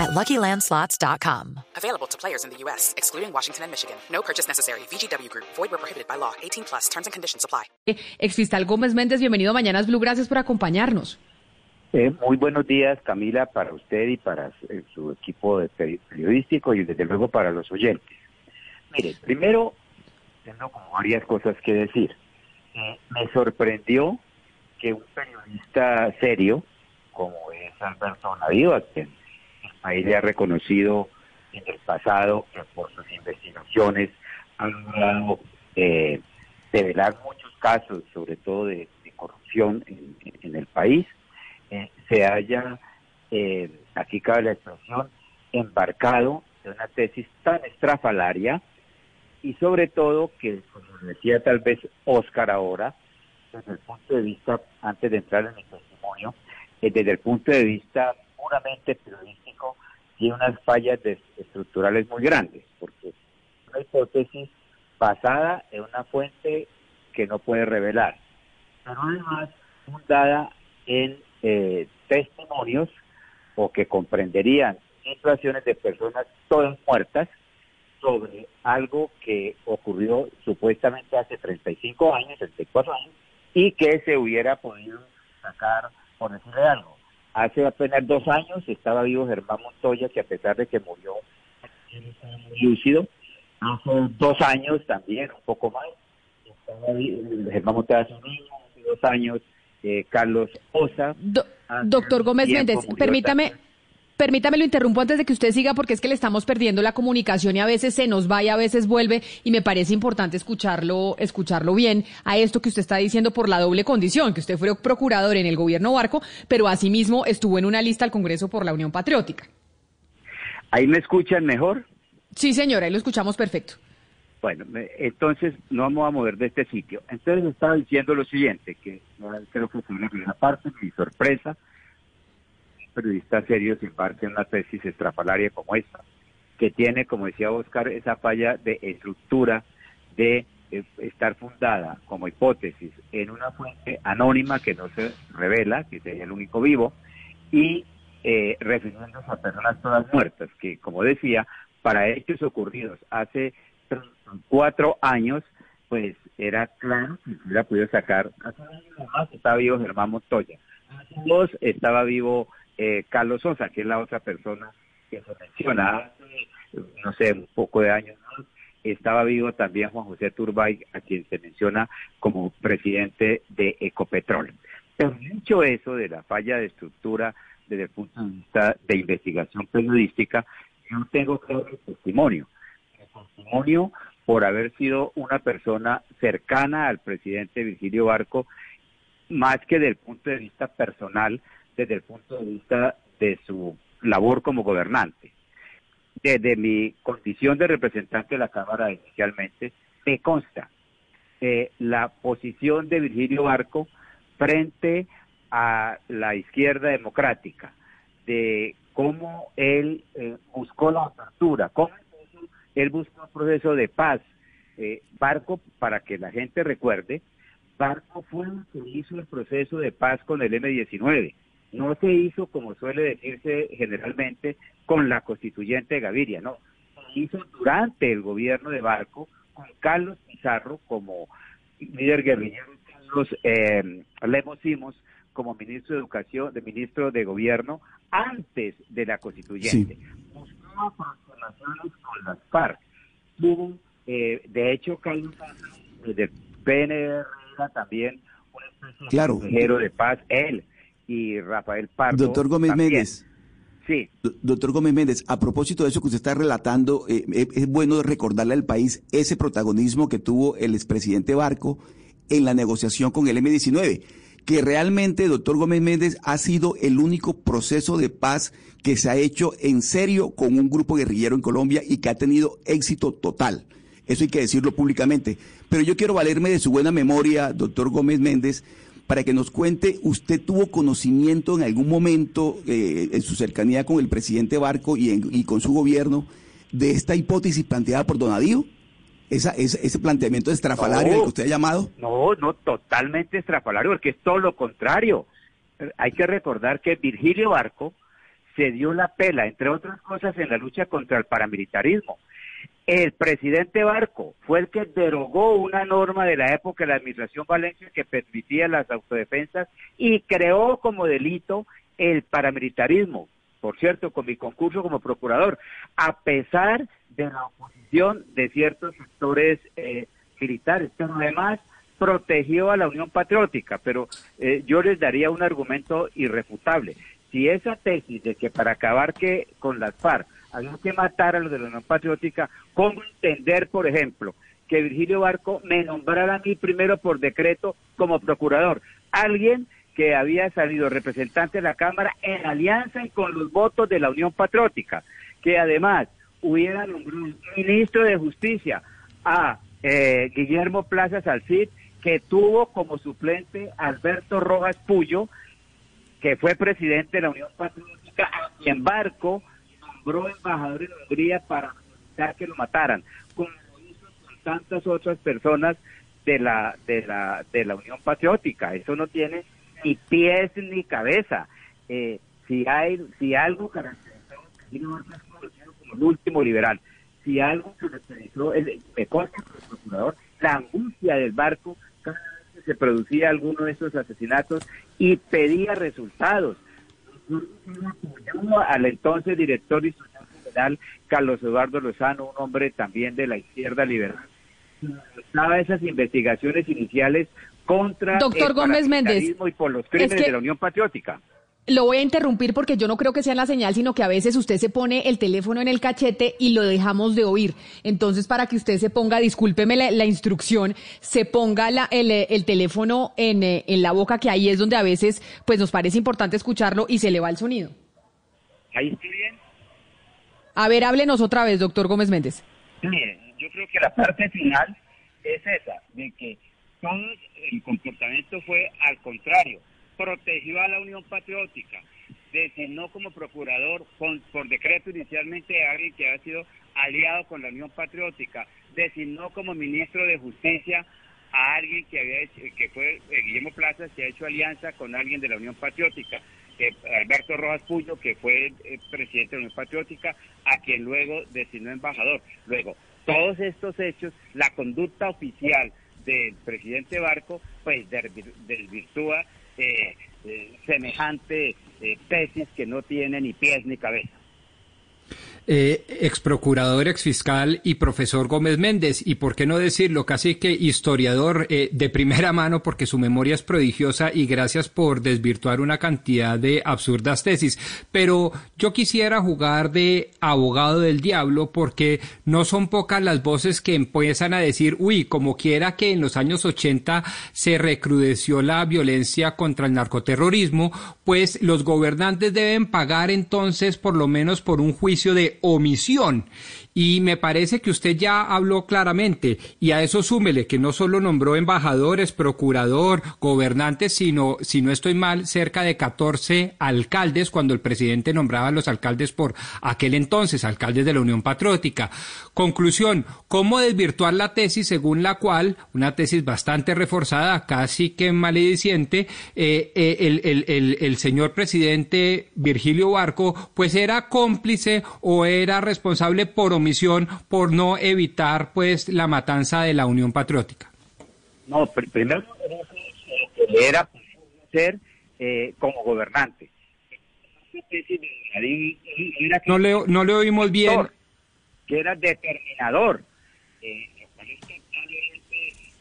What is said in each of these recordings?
at LuckyLandSlots.com. Available to players in the U.S., excluding Washington and Michigan. No purchase necessary. VGW Group. Void where prohibited by law. 18 plus. Terms and conditions apply. Exfiscal Gómez Méndez, bienvenido a Mañanas Blue. Gracias por acompañarnos. Eh, muy buenos días, Camila, para usted y para eh, su equipo de peri- periodístico y desde luego para los oyentes. Mire, primero, tengo como varias cosas que decir. Eh, me sorprendió que un periodista serio, como es Alberto Navío, a quien país le ha reconocido en el pasado que por sus investigaciones ha logrado eh, develar muchos casos, sobre todo de, de corrupción en- el país, eh, se haya, eh, aquí cabe la expresión, embarcado en una tesis tan estrafalaria y sobre todo que, como decía tal vez Oscar ahora, desde el punto de vista, antes de entrar en mi testimonio, eh, desde el punto de vista puramente periodístico, tiene unas fallas estructurales muy grandes, porque es una hipótesis basada en una fuente que no puede revelar, pero además fundada en eh, testimonios o que comprenderían situaciones de personas todas muertas sobre algo que ocurrió supuestamente hace 35 años, 34 años, y que se hubiera podido sacar, por decirle algo. Hace apenas dos años estaba vivo Germán Montoya, que a pesar de que murió lúcido, hace dos años también, un poco más, estaba vi- Germán Montoya hace dos años, eh, Carlos Osa. Do- doctor Gómez Méndez, permítame, también. Permítame lo interrumpo antes de que usted siga porque es que le estamos perdiendo la comunicación y a veces se nos va y a veces vuelve y me parece importante escucharlo, escucharlo bien a esto que usted está diciendo por la doble condición, que usted fue procurador en el gobierno Barco, pero asimismo estuvo en una lista al Congreso por la Unión Patriótica. ¿Ahí me escuchan mejor? Sí, señora, ahí lo escuchamos perfecto. Bueno, me- entonces no vamos a mover de este sitio. Entonces estaba diciendo lo siguiente, que creo que fue la primera parte, mi sorpresa, un periodista serio se embarca en una tesis estrafalaria como esta, que tiene, como decía Oscar, esa falla de estructura de eh, estar fundada como hipótesis en una fuente anónima que no se revela, que sería el único vivo, y eh, refiriéndose a personas todas muertas, que como decía, para hechos ocurridos hace 34 años, pues era claro que hubiera podido sacar. Más estaba vivo Germán Montoya. Dos estaba vivo eh, Carlos Sosa, que es la otra persona que se menciona. Hace, no sé, un poco de años más estaba vivo también Juan José Turbay, a quien se menciona como presidente de Ecopetrol. Pero dicho eso de la falla de estructura desde el punto de vista de investigación periodística, yo tengo claro el testimonio. El testimonio por haber sido una persona cercana al presidente Virgilio Barco, más que desde el punto de vista personal, desde el punto de vista de su labor como gobernante. Desde mi condición de representante de la Cámara inicialmente, me consta eh, la posición de Virgilio Barco frente a la izquierda democrática, de cómo él eh, buscó la apertura, cómo él buscó un proceso de paz. Eh, Barco, para que la gente recuerde, Barco fue el que hizo el proceso de paz con el M-19. No se hizo, como suele decirse generalmente, con la constituyente de Gaviria, no. Se hizo durante el gobierno de Barco, con Carlos Pizarro como líder guerrillero, Carlos eh, Lemos Simos como ministro de Educación, de ministro de Gobierno, antes de la constituyente. Buscaba transformaciones con las FARC. Tuvo, eh, de hecho, Carlos desde el PNR era también Claro. de consejero de paz, él y Rafael Pardo. Doctor Gómez también. Méndez. Sí, Do- Doctor Gómez Méndez, a propósito de eso que usted está relatando, eh, eh, es bueno recordarle al país ese protagonismo que tuvo el expresidente Barco en la negociación con el M-19, que realmente, doctor Gómez Méndez, ha sido el único proceso de paz que se ha hecho en serio con un grupo guerrillero en Colombia y que ha tenido éxito total. Eso hay que decirlo públicamente. Pero yo quiero valerme de su buena memoria, doctor Gómez Méndez, para que nos cuente, ¿usted tuvo conocimiento en algún momento eh, en su cercanía con el presidente Barco y, y, con su gobierno de esta hipótesis planteada por Donadío? Esa, ese, ese planteamiento estrafalario que usted ha llamado. No, no, totalmente estrafalario, porque es todo lo contrario. Hay que recordar que Virgilio Barco se dio la pela, entre otras cosas, en la lucha contra el paramilitarismo. El presidente Barco fue el que derogó una norma de la época de la administración Valencia que permitía las autodefensas y creó como delito el paramilitarismo, por cierto, con mi concurso como procurador, a pesar de la oposición de ciertos sectores eh, militares, pero además protegió a la Unión Patriótica, pero eh, yo les daría un argumento irrefutable. Si esa tesis de que para acabar que con las FARC había que matar a los de la Unión Patriótica, ¿cómo entender, por ejemplo, que Virgilio Barco me nombrara a mí primero por decreto como procurador? Alguien que había salido representante de la Cámara en alianza con los votos de la Unión Patriótica, que además hubiera nombrado ministro de Justicia a eh, Guillermo Plaza Salcid, que tuvo como suplente Alberto Rojas Puyo, que fue presidente de la Unión Patriótica, a quien Barco embajador en Hungría para evitar que lo mataran, como hizo con tantas otras personas de la, de la, de la Unión Patriótica. Eso no tiene ni pies ni cabeza. Eh, si hay, si algo caracterizó como el último liberal, si algo caracterizó el, me el procurador, la angustia del barco cada vez que se producía alguno de esos asesinatos y pedía resultados al entonces director y general Carlos Eduardo Lozano, un hombre también de la izquierda liberal. Estaba esas investigaciones iniciales contra Doctor el Gómez Méndez, y por los crímenes de la Unión Patriótica. Lo voy a interrumpir porque yo no creo que sea la señal, sino que a veces usted se pone el teléfono en el cachete y lo dejamos de oír. Entonces, para que usted se ponga, discúlpeme la, instrucción, se ponga la, el, el, teléfono en, eh, en, la boca, que ahí es donde a veces pues nos parece importante escucharlo y se le va el sonido. ¿Ahí estoy bien? A ver, háblenos otra vez, doctor Gómez Méndez. Mire, yo creo que la parte final es esa, de que todo el comportamiento fue al contrario protegió a la Unión Patriótica, designó como procurador por decreto inicialmente a alguien que había sido aliado con la Unión Patriótica, designó como ministro de Justicia a alguien que había hecho, que fue eh, Guillermo Plaza, que ha hecho alianza con alguien de la Unión Patriótica, Alberto Rojas Puyo, que fue eh, presidente de la Unión Patriótica, a quien luego designó embajador. Luego, todos estos hechos, la conducta oficial del presidente Barco, pues desvirtúa eh, eh, semejante eh, tesis que no tiene ni pies ni cabeza eh, ex procurador, ex fiscal y profesor Gómez Méndez, y por qué no decirlo, casi que historiador eh, de primera mano, porque su memoria es prodigiosa y gracias por desvirtuar una cantidad de absurdas tesis. Pero yo quisiera jugar de abogado del diablo, porque no son pocas las voces que empiezan a decir, uy, como quiera que en los años 80 se recrudeció la violencia contra el narcoterrorismo, pues los gobernantes deben pagar entonces por lo menos por un juicio de omisión. Y me parece que usted ya habló claramente y a eso súmele que no solo nombró embajadores, procurador, gobernantes, sino, si no estoy mal, cerca de 14 alcaldes cuando el presidente nombraba a los alcaldes por aquel entonces, alcaldes de la Unión Patriótica. Conclusión, ¿cómo desvirtuar la tesis según la cual, una tesis bastante reforzada, casi que malediciente, eh, eh, el, el, el, el señor presidente Virgilio Barco, pues era cómplice o era responsable por omisión por no evitar pues la matanza de la Unión Patriótica? No, primero que era ser eh, como gobernante. No le, no le oímos bien. Que era determinador. Eh,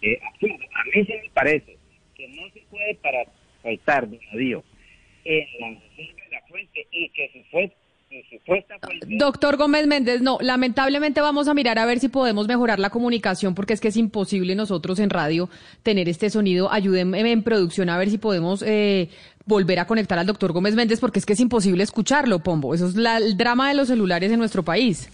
eh, A mí se me parece que no se puede para faltar, Dios, en la de la fuente y que se fue Doctor Gómez Méndez, no, lamentablemente vamos a mirar a ver si podemos mejorar la comunicación porque es que es imposible nosotros en radio tener este sonido. Ayúdenme en producción a ver si podemos eh, volver a conectar al doctor Gómez Méndez porque es que es imposible escucharlo, Pombo. Eso es el drama de los celulares en nuestro país.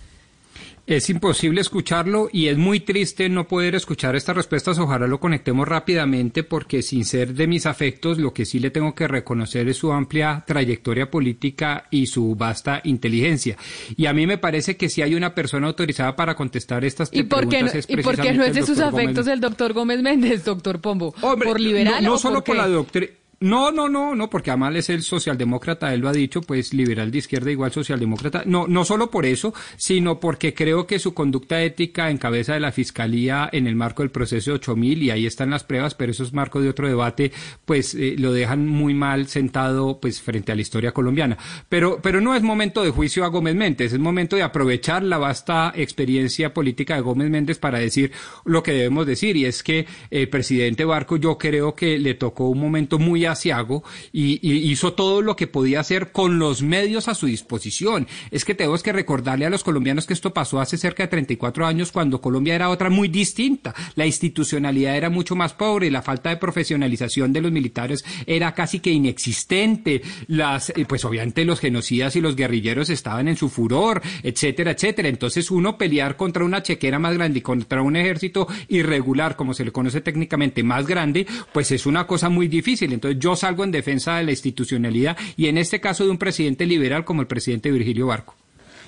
Es imposible escucharlo y es muy triste no poder escuchar estas respuestas. Ojalá lo conectemos rápidamente porque sin ser de mis afectos, lo que sí le tengo que reconocer es su amplia trayectoria política y su vasta inteligencia. Y a mí me parece que si hay una persona autorizada para contestar estas ¿Y por qué es ¿Y por qué no es de sus afectos el doctor Gómez Méndez, doctor Pombo? ¿Por liberal no, no solo por la doctrina no, no, no, no, porque Amal es el socialdemócrata, él lo ha dicho, pues liberal de izquierda igual socialdemócrata. No, no solo por eso, sino porque creo que su conducta ética en cabeza de la fiscalía en el marco del proceso de 8000 y ahí están las pruebas, pero eso es marco de otro debate, pues eh, lo dejan muy mal sentado pues frente a la historia colombiana. Pero, pero no es momento de juicio a Gómez Méndez, es momento de aprovechar la vasta experiencia política de Gómez Méndez para decir lo que debemos decir y es que el presidente Barco yo creo que le tocó un momento muy Asiago y, y, hizo todo lo que podía hacer con los medios a su disposición. Es que tenemos que recordarle a los colombianos que esto pasó hace cerca de 34 años cuando Colombia era otra muy distinta. La institucionalidad era mucho más pobre, la falta de profesionalización de los militares era casi que inexistente. Las, pues obviamente los genocidas y los guerrilleros estaban en su furor, etcétera, etcétera. Entonces uno pelear contra una chequera más grande y contra un ejército irregular, como se le conoce técnicamente, más grande, pues es una cosa muy difícil. Entonces yo salgo en defensa de la institucionalidad y en este caso de un presidente liberal como el presidente Virgilio Barco.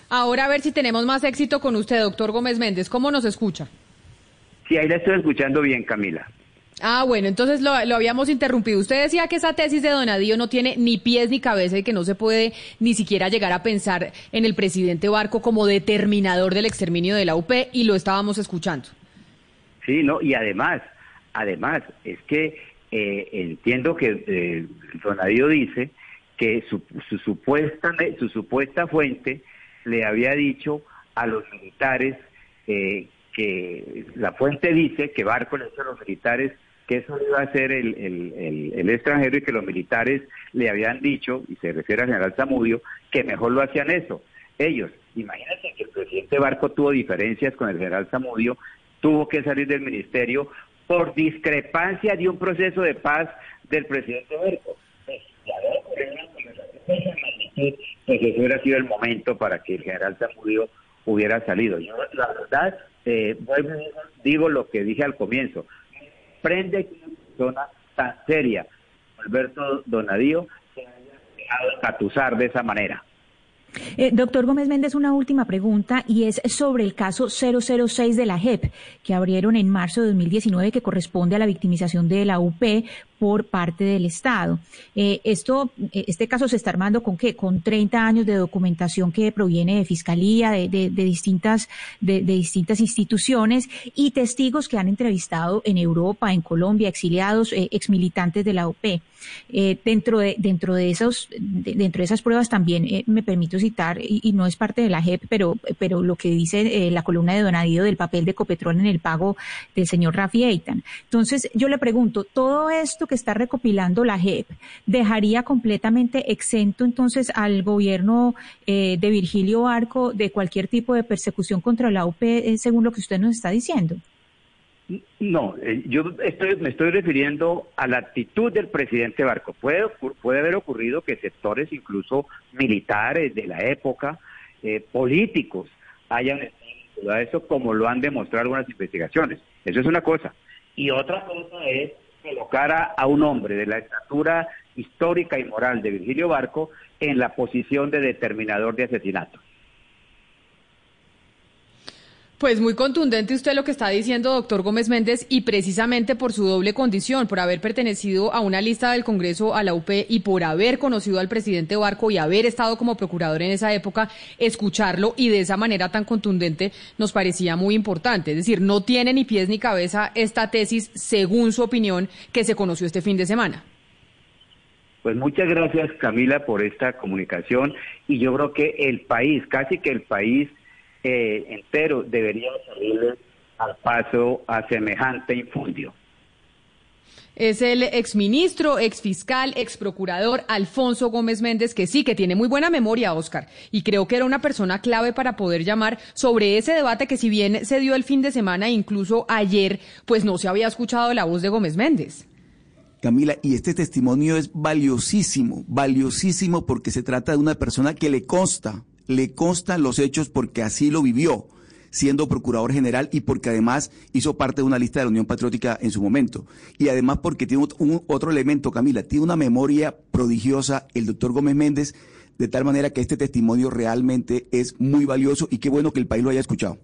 Ahora a ver si tenemos más éxito con usted, doctor Gómez Méndez. ¿Cómo nos escucha? Sí, ahí la estoy escuchando bien, Camila. Ah, bueno, entonces lo, lo, habíamos interrumpido. Usted decía que esa tesis de Donadío no tiene ni pies ni cabeza y que no se puede ni siquiera llegar a pensar en el presidente Barco como determinador del exterminio de la UP y lo estábamos escuchando. Sí, no, y además, además, es que eh, entiendo que eh, Donadío dice que su, supuesta, su supuesta fuente le había dicho a los militares eh, que la fuente dice que Barco le dijo a los militares que eso iba a ser el, el, el, extranjero y que los militares le habían dicho, y se refiere al general Zamudio, que mejor lo hacían eso. Ellos, imagínense que el presidente Barco tuvo diferencias con el general Zamudio, tuvo que salir del ministerio por discrepancia de un proceso de paz del presidente Berco. Pues, pues ese hubiera sido el momento para que el general Zamudio hubiera salido. Yo, la verdad, eh, digo lo que dije al comienzo. Prende que una persona tan seria, Alberto Donadío, se haya dejado de esa manera. Eh, doctor Gómez Méndez, una última pregunta y es sobre el caso 006 de la JEP que abrieron en marzo de 2019 que corresponde a la victimización de la UP por parte del Estado. Eh, esto, eh, este caso se está armando con qué? Con 30 años de documentación que proviene de fiscalía, de, distintas, de, distintas instituciones y testigos que han entrevistado en Europa, en Colombia, exiliados, eh, exmilitantes de la OP. dentro de dentro de esos dentro de esas pruebas también me permito citar y, no es parte de la JEP pero pero lo que dice la columna de Donadío del papel de Copetrol en el pago del señor Rafi Eitan entonces yo le pregunto todo esto que está recopilando la JEP dejaría completamente exento entonces al gobierno eh, de Virgilio Barco de cualquier tipo de persecución contra la UP, eh, según lo que usted nos está diciendo? No, eh, yo estoy, me estoy refiriendo a la actitud del presidente Barco. Puede, puede haber ocurrido que sectores, incluso militares de la época, políticos, hayan estado eso, como lo han demostrado algunas investigaciones. Eso es una cosa. Y otra cosa es colocara a un hombre de la estatura histórica y moral de Virgilio Barco en la posición de determinador de asesinato. Pues muy contundente usted lo que está diciendo, doctor Gómez Méndez, y precisamente por su doble condición, por haber pertenecido a una lista del Congreso a la UP y por haber conocido al presidente Barco y haber estado como procurador en esa época, escucharlo y de esa manera tan contundente nos parecía muy importante. Es decir, no tiene ni pies ni cabeza esta tesis, según su opinión, que se conoció este fin de semana. Pues muchas gracias, Camila, por esta comunicación. Y yo creo que el país, casi que el país, eh, entero debería salir al paso a semejante infundio. Es el exministro, exfiscal, exprocurador Alfonso Gómez Méndez, que sí, que tiene muy buena memoria, Oscar, y creo que era una persona clave para poder llamar sobre ese debate que si bien se dio el fin de semana, incluso ayer, pues no se había escuchado la voz de Gómez Méndez. Camila, y este testimonio es valiosísimo, valiosísimo porque se trata de una persona que le consta le constan los hechos porque así lo vivió. siendo procurador general y porque además hizo parte de una lista de la Unión Patriótica en su momento. Y además porque tiene un, otro elemento, Camila, tiene una memoria prodigiosa el doctor Gómez Méndez, de tal manera que este testimonio realmente es muy valioso y qué bueno que el país lo haya escuchado.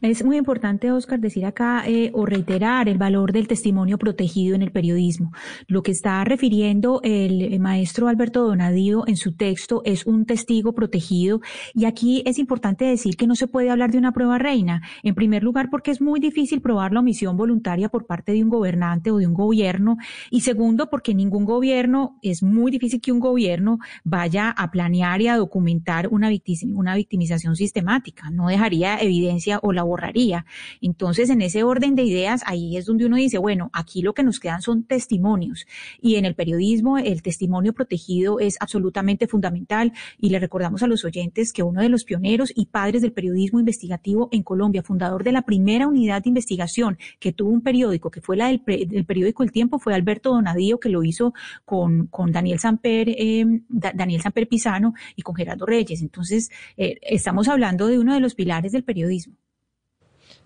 Es muy importante, Oscar, decir acá eh, o reiterar el valor del testimonio protegido en el periodismo. Lo que está refiriendo el, maestro Alberto Donadío en su texto es un testigo protegido y aquí es importante decir que no se puede hablar de una prueba reina. En primer lugar, porque es muy difícil probar la omisión voluntaria por parte de un gobernante o de un gobierno y segundo, porque ningún gobierno, es muy difícil que un gobierno vaya a planear y a documentar una, una victimización sistemática. No dejaría evidencia o la borraría. Entonces, en ese orden de ideas, ahí es donde uno dice, bueno, aquí lo que nos quedan son testimonios. Y en el periodismo, el testimonio protegido es absolutamente fundamental. Y le recordamos a los oyentes que uno de los pioneros y padres del periodismo investigativo en Colombia, fundador de la primera unidad de investigación que tuvo un periódico, que fue la del, periódico El Tiempo, fue Alberto Donadío, que lo hizo con, Daniel Samper, eh, Daniel Samper Pisano y con Gerardo Reyes. Entonces, eh, estamos hablando de uno de los pilares del periodismo.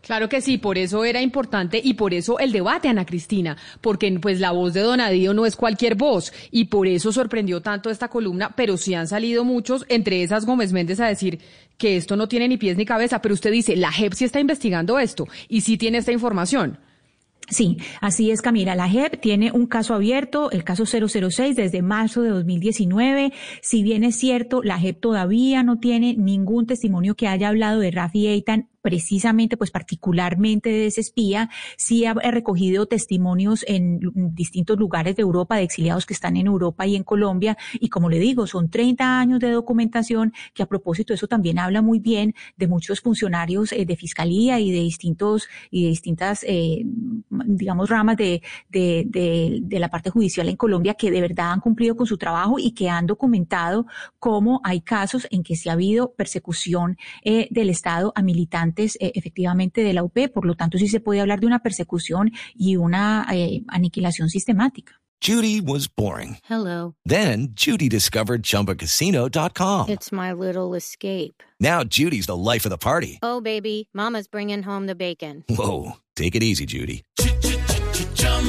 Claro que sí, por eso era importante y por eso el debate, Ana Cristina, porque pues la voz de Donadío no es cualquier voz y por eso sorprendió tanto esta columna, pero sí han salido muchos, entre esas Gómez Méndez, a decir que esto no tiene ni pies ni cabeza, pero usted dice, la JEP sí está investigando esto y sí tiene esta información. Sí, así es, Camila. La JEP tiene un caso abierto, el caso 006, desde marzo de 2019. Si bien es cierto, la JEP todavía no tiene ningún testimonio que haya hablado de Rafi Eitan precisamente, pues particularmente de ese espía, sí ha recogido testimonios en distintos lugares de Europa, de exiliados que están en Europa y en Colombia. Y como le digo, son 30 años de documentación que a propósito eso también habla muy bien de muchos funcionarios eh, de fiscalía y de distintos y de distintas, eh, digamos, ramas de, de, de, la parte judicial en Colombia que de verdad han cumplido con su trabajo y que han documentado cómo hay casos en que se ha habido persecución eh, del Estado a militantes eh, efectivamente de la UP, por lo tanto sí se puede hablar de una persecución y una eh, aniquilación sistemática. Judy was boring. Hello. Then Judy discovered chumbacasino.com. It's my little escape. Now Judy's the life of the party. Oh baby, mama's bringing home the bacon. Whoa, take it easy Judy.